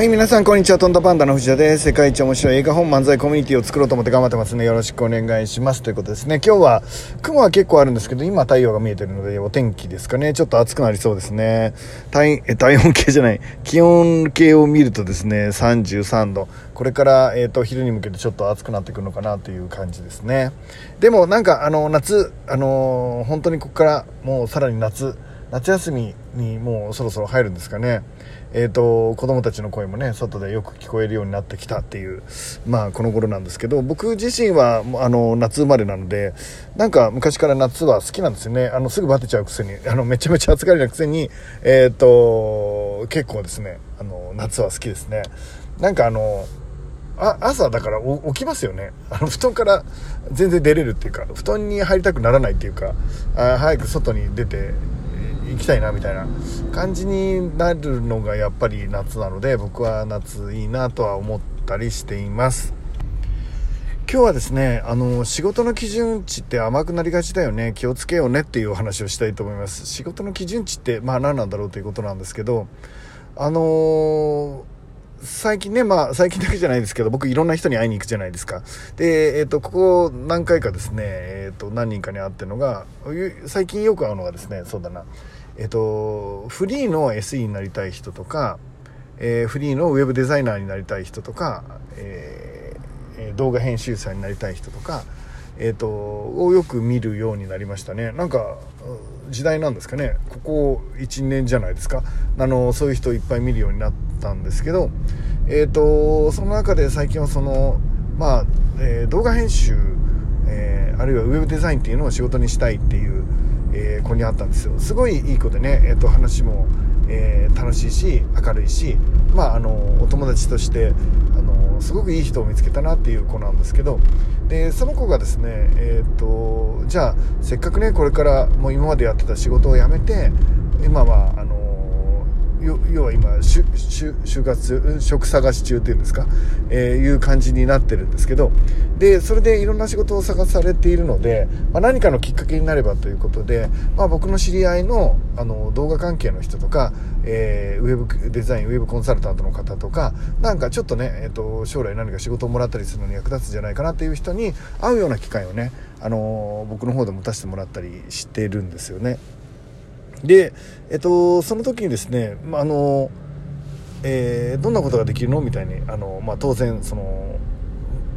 はい、皆さん、こんにちは。トンダパンダの藤田です。世界一面白い映画本漫才コミュニティを作ろうと思って頑張ってますね。よろしくお願いします。ということですね。今日は、雲は結構あるんですけど、今太陽が見えてるので、お天気ですかね。ちょっと暑くなりそうですね。体、え、体温計じゃない。気温計を見るとですね、33度。これから、えっ、ー、と、昼に向けてちょっと暑くなってくるのかなという感じですね。でも、なんか、あの、夏、あの、本当にここからもうさらに夏、夏休みにもうそろそろ入るんですかね。えっ、ー、と、子供たちの声もね、外でよく聞こえるようになってきたっていう、まあ、この頃なんですけど、僕自身は、あの、夏生まれなので、なんか昔から夏は好きなんですよね。あの、すぐバテちゃうくせに、あの、めちゃめちゃ暑がりなくせに、えっ、ー、と、結構ですね、あの、夏は好きですね。なんかあの、あ朝だから起きますよねあの布団から全然出れるっていうか布団に入りたくならないっていうかあ早く外に出て行きたいなみたいな感じになるのがやっぱり夏なので僕は夏いいなとは思ったりしています。今日はですねあの仕事の基準値って甘くなりがちだよね。気をつけようねっていうお話をしたいと思います。仕事の基準値ってまあ何なんだろうということなんですけどあのー最近ね、まあ、最近だけじゃないですけど、僕いろんな人に会いに行くじゃないですか。で、えっ、ー、と、ここ何回かですね、えっ、ー、と、何人かに会ってるのが、最近よく会うのがですね、そうだな、えっ、ー、と、フリーの SE になりたい人とか、えフリーのウェブデザイナーになりたい人とか、え動画編集者になりたい人とか、えっ、と、をよく見るようになりましたね。なんか、時代なんですかね。ここ1年じゃないですか。あの、そういう人いっぱい見るようになって、ったんですけど、えーと、その中で最近はその、まあえー、動画編集、えー、あるいはウェブデザインっていうのを仕事にしたいっていう、えー、子に会ったんですよ。すごいいい子でね、えーと、話も、えー、楽しいし明るいし、まあ、あのお友達としてあのすごくいい人を見つけたなっていう子なんですけどでその子がですね、えーとじゃあせっかくねこれからもう今までやってた仕事を辞めて今はあの要は今就活職探し中っていうんですか、えー、いう感じになってるんですけどでそれでいろんな仕事を探されているので、まあ、何かのきっかけになればということで、まあ、僕の知り合いのあの動画関係の人とか、えー、ウェブデザインウェブコンサルタントの方とかなんかちょっとね、えーと、将来何か仕事をもらったりするのに役立つんじゃないかなっていう人に会うような機会をね、あの僕の方で持たせてもらったりしてるんですよね。で、えっと、その時にですね、まあ、あの、えー、どんなことができるの？みたいに、あの、まあ、当然、その、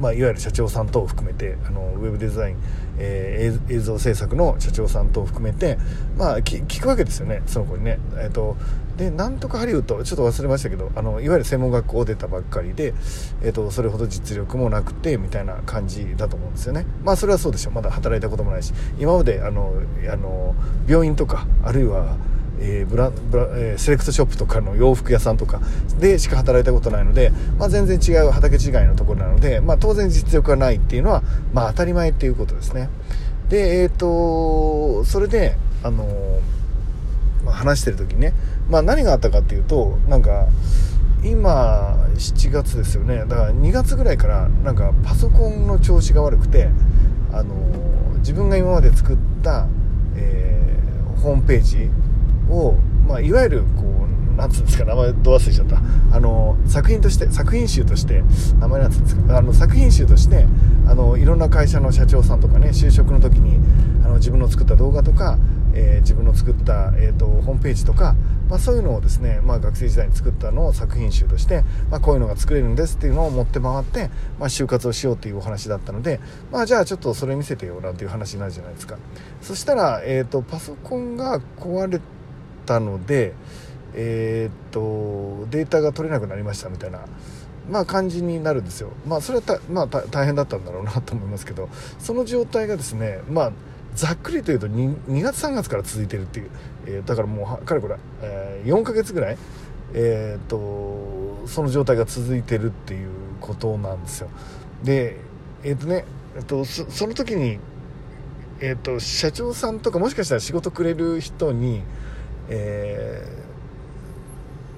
まあ、いわゆる社長さん等を含めてあのウェブデザイン、えー、映像制作の社長さん等を含めて、まあ、聞くわけですよねその子にね。えーと、でなんとかハリウッドちょっと忘れましたけどあのいわゆる専門学校を出たばっかりで、えーと、それほど実力もなくてみたいな感じだと思うんですよね。まあそれはそうでしょうまだ働いたこともないし今まであのあの病院とかあるいはえー、ブラブラえー、セレクトショップとかの洋服屋さんとかでしか働いたことないので、まあ、全然違う畑違いのところなので、まあ、当然実力がないっていうのは、まあ、当たり前っていうことですね。でえっ、ー、とそれであのまあ、話してる時にね、まあ、何があったかっていうとなんか今7月ですよね。だから2月ぐらいからなんかパソコンの調子が悪くてあの自分が今まで作った、えー、ホームページを、まあ、いわゆるこうなんつうんですか名前ど忘れちゃった。あの作品として作品集として名前なんつうんですか。あの作品集としてあのいろんな会社の社長さんとかね就職の時にあの自分の作った動画とか、えー、自分の作った、えーと、ホームページとか、まあ、そういうのをですね、まあ、学生時代に作ったのを作品集として、まあ、こういうのが作れるんですっていうのを持って回って、まあ、就活をしようっていうお話だったので、まあ、じゃあちょっとそれ見せてよなんていう話になるじゃないですか。そしたら、えーと、とパソコンが壊れてたので、えー、っとデータが取れなくなりましたみたいな、まあ、感じになるんですよ。まあ、それはまあ、大変だったんだろうなと思いますけどその状態がですね、まあ、ざっくりというと 2, 2月3月から続いてるっていう、えー、だからもうかれこれ、えー、4ヶ月ぐらい、えー、っとその状態が続いてるっていうことなんですよ。でえっとね、えっと、そその時にえーと社長さんとかもしかしたら仕事くれる人にえ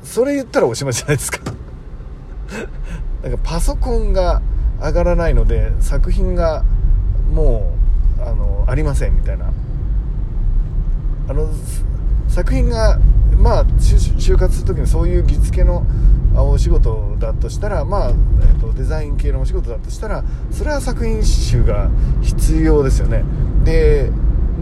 ー、それ言ったらおしまいじゃないですか。なんかパソコンが上がらないので作品がもうあのありませんみたいな。あの作品がまあ就活する時にそういう着付けのお仕事だとしたらまあ、えーと、デザイン系のお仕事だとしたらそれは作品集が必要ですよね。で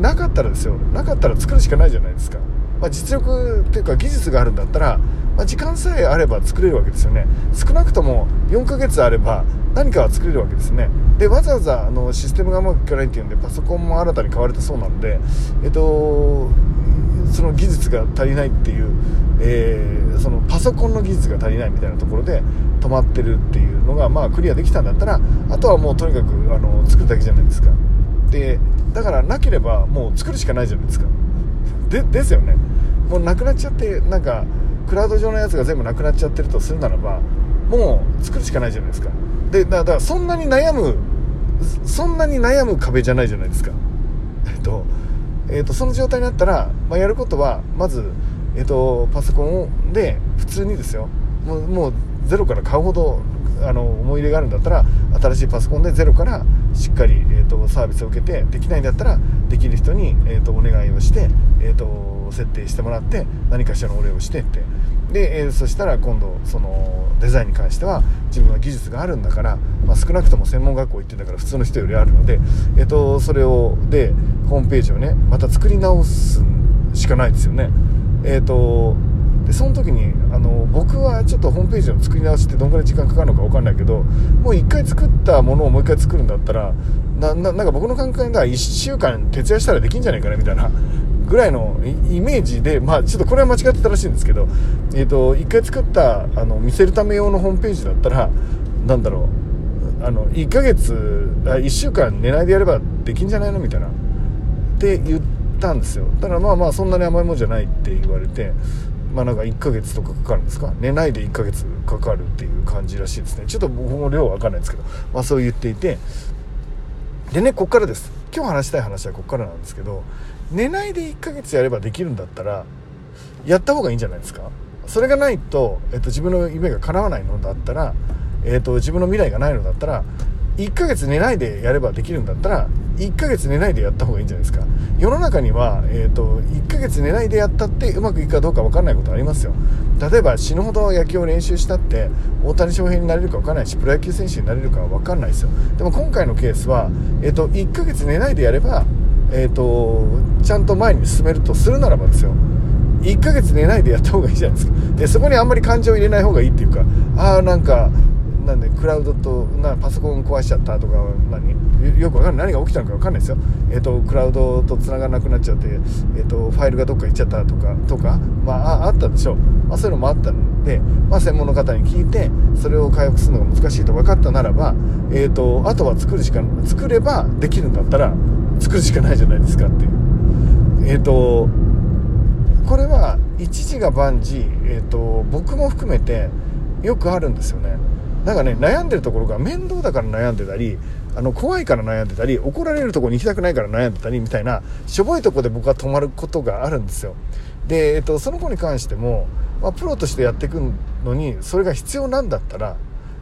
なかったらですよ。なかったら作るしかないじゃないですか、まあ、実力っていうか技術があるんだったら、まあ、時間さえあれば作れるわけですよね。少なくとも4ヶ月あれば何かは作れるわけですね。でわざわざあのシステムがうまくいかないっていうんでパソコンも新たに買われたそうなのでえっとその技術が足りないっていう、えー、そのパソコンの技術が足りないみたいなところで止まってるっていうのが、まあ、クリアできたんだったらあとはもうとにかくあの作るだけじゃないですか。でだからなければもう作るしかないじゃないですか。でですよね。もうなくなっちゃってなんかクラウド上のやつが全部なくなっちゃってるとするならばもう作るしかないじゃないですか。でだからそんなに悩むそんなに悩む壁じゃないじゃないですか。えっとえーと、その状態になったら、まあ、やることはまず、えーと、パソコンで普通にですよ。もうもうゼロから買うほどあの思い入れがあるんだったら新しいパソコンでゼロからしっかり、えーと、サービスを受けてできないんだったらできる人に、えー、とお願いをして、えー、と設定してもらって何かしらのお礼をしてってで、えー、そしたら今度そのデザインに関しては自分は技術があるんだから、まあ、少なくとも専門学校行ってたから普通の人よりあるので、えーと、それをでホームページをねまた作り直すしかないですよね。えーとでその時にあの僕はちょっとホームページの作り直しってどんぐらい時間かかるのか分かんないけどもう1回作ったものをもう1回作るんだったらななんか僕の考えでは1週間徹夜したらできんじゃないかなみたいなぐらいのイメージで、まあ、ちょっとこれは間違ってたらしいんですけど、えーと、1回作ったあの見せるため用のホームページだったらなんだろうあの1ヶ月あ1週間寝ないでやればできんじゃないのみたいなって言ったんですよ。だからまあまあそんなに甘いもんじゃないって言われてまあなんか1ヶ月とかかかるんですか？寝ないで1ヶ月かかるっていう感じらしいですね。ちょっと僕も量は分かんないんですけどまあそう言っていて。でねこっからです。今日話したい話はこっからなんですけど寝ないで1ヶ月やればできるんだったらやった方がいいんじゃないですか？それがないと、えっと、自分の夢が叶わないのだったら、えっと、自分の未来がないのだったら1ヶ月寝ないでやればできるんだったら1ヶ月寝ないでやった方がいいんじゃないですか。世の中には、えーと、1ヶ月寝ないでやったってうまくいくかどうか分かんないことありますよ。例えば死ぬほど野球を練習したって大谷翔平になれるか分かんないしプロ野球選手になれるか分かんないですよ。でも今回のケースは、えーと、1ヶ月寝ないでやれば、えーと、ちゃんと前に進めるとするならばですよ。1ヶ月寝ないでやった方がいいじゃないですか。でそこにあんまり感情を入れない方がいいっていうかああなんかなんでクラウドとなパソコン壊しちゃったとか何？よくわかんない。何が起きたのかわかんないですよ、えーと、クラウドと繋がらなくなっちゃって、えーと、ファイルがどっか行っちゃったとかとか、まあ、あったでしょう、まあ、そういうのもあったので、まあ、専門の方に聞いてそれを回復するのが難しいと分かったならば、えーと、あとは作るしか作ればできるんだったら作るしかないじゃないですかっていう。えっ、ー、とこれは一時が万事、えー、と僕も含めてよくあるんですよね。なんかね悩んでるところが面倒だから悩んでたりあの怖いから悩んでたり怒られるとこに行きたくないから悩んでたりみたいなしょぼいとこで僕は止まることがあるんですよ。で、えっと、その子に関しても、まあ、プロとしてやっていくのにそれが必要なんだったら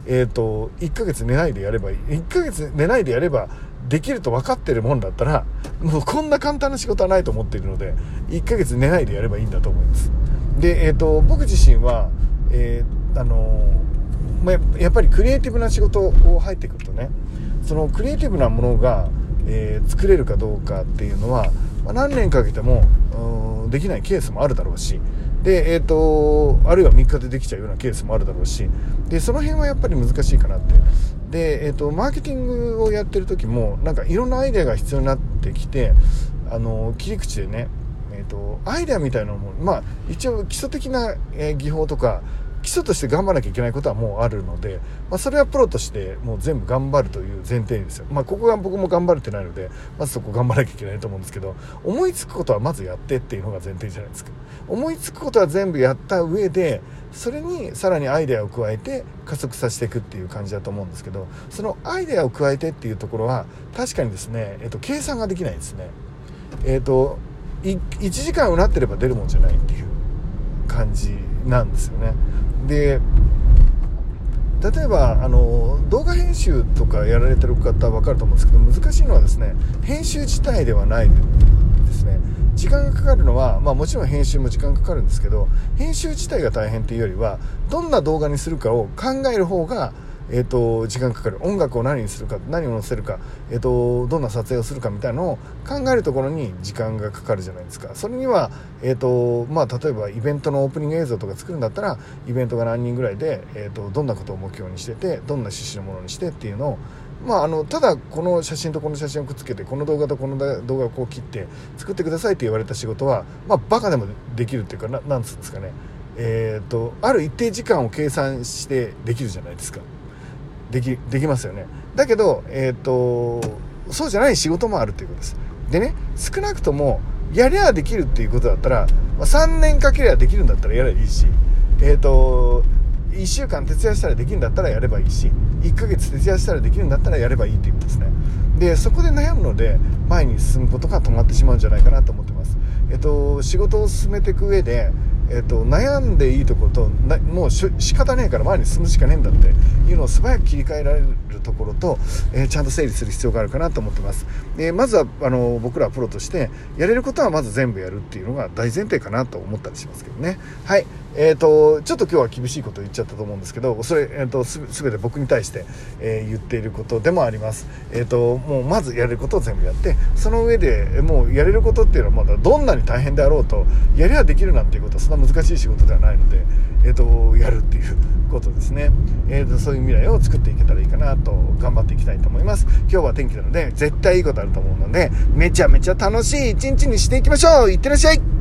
えーと、1ヶ月寝ないでやればいい。1ヶ月寝ないでやればできると分かってるもんだったらもうこんな簡単な仕事はないと思っているので1ヶ月寝ないでやればいいんだと思います。で、えーと、僕自身は、えー、あのまあ、やっぱりクリエイティブな仕事を入ってくるとねそのクリエイティブなものが、えー、作れるかどうかっていうのは、まあ、何年かけてもできないケースもあるだろうしで、えーと、あるいは3日でできちゃうようなケースもあるだろうしでその辺はやっぱり難しいかなって。で、えーと、マーケティングをやってる時もなんかいろんなアイデアが必要になってきてあの切り口でねえーと、アイデアみたいなのも、まあ、一応基礎的な、え技法とか基礎として頑張らなきゃいけないことはもうあるので、まあ、それはプロとしてもう全部頑張るという前提ですよ。まあ、ここが僕も頑張れてないので、まずそこ頑張らなきゃいけないと思うんですけど、思いつくことはまずやってっていうのが前提じゃないですか。思いつくことは全部やった上で、それにさらにアイデアを加えて加速させていくっていう感じだと思うんですけど、そのアイデアを加えてっていうところは、確かにですね、えっと、計算ができないですね。えっと、1時間うなってれば出るもんじゃないっていう感じなんですよね。で例えばあの動画編集とかやられてる方は分かると思うんですけど難しいのはですね編集自体ではないですね。時間がかかるのは、まあ、もちろん編集も時間かかるんですけど編集自体が大変というよりはどんな動画にするかを考える方がえーと、時間かかる。音楽を何にするか何を載せるか、えーと、どんな撮影をするかみたいなのを考えるところに時間がかかるじゃないですか。それには、えーとまあ、例えばイベントのオープニング映像とか作るんだったらイベントが何人ぐらいで、えーと、どんなことを目標にしててどんな趣旨のものにしてっていうのをまあ、あのただこの写真とこの写真をくっつけてこの動画とこの動画をこう切って作ってくださいって言われた仕事は、まあ、バカでもできるっていうかななんつうんですかね。えーとある一定時間を計算してできるじゃないですか。できできますよね。だけど、え、ー、とそうじゃない仕事もあるということです。でね少なくともやりゃあできるっていうことだったら、ま、3年かけりゃできるんだったらやればいいしえっ、ー、と1週間徹夜したらできるんだったらやればいいし1ヶ月徹夜したらできるんだったらやればいいっていうことですね。でそこで悩むので前に進むことが止まってしまうんじゃないかなと思ってます。えっ、ー、と仕事を進めていく上でえーと、悩んでいいところとなもうし仕方ねえから前に進むしかねえんだっていうのを素早く切り替えられるところと、えー、ちゃんと整理する必要があるかなと思ってます、えー、まずはあの僕らプロとしてやれることはまず全部やるっていうのが大前提かなと思ったりしますけどね。はい。えーと、ちょっと今日は厳しいこと言っちゃったと思うんですけどそれ、えーと、す全て僕に対して、えー、言っていることでもあります、えーと、もうまずやれることを全部やってその上でもうやれることっていうのはまだどんなに大変であろうとやりゃできるなんていうことはそんな難しい仕事ではないので、えー、とやるっていうことですね、えー、とそういう未来を作っていけたらいいかなと頑張っていきたいと思います。今日は天気なので絶対いいことあると思うのでめちゃめちゃ楽しい一日にしていきましょう。いってらっしゃい。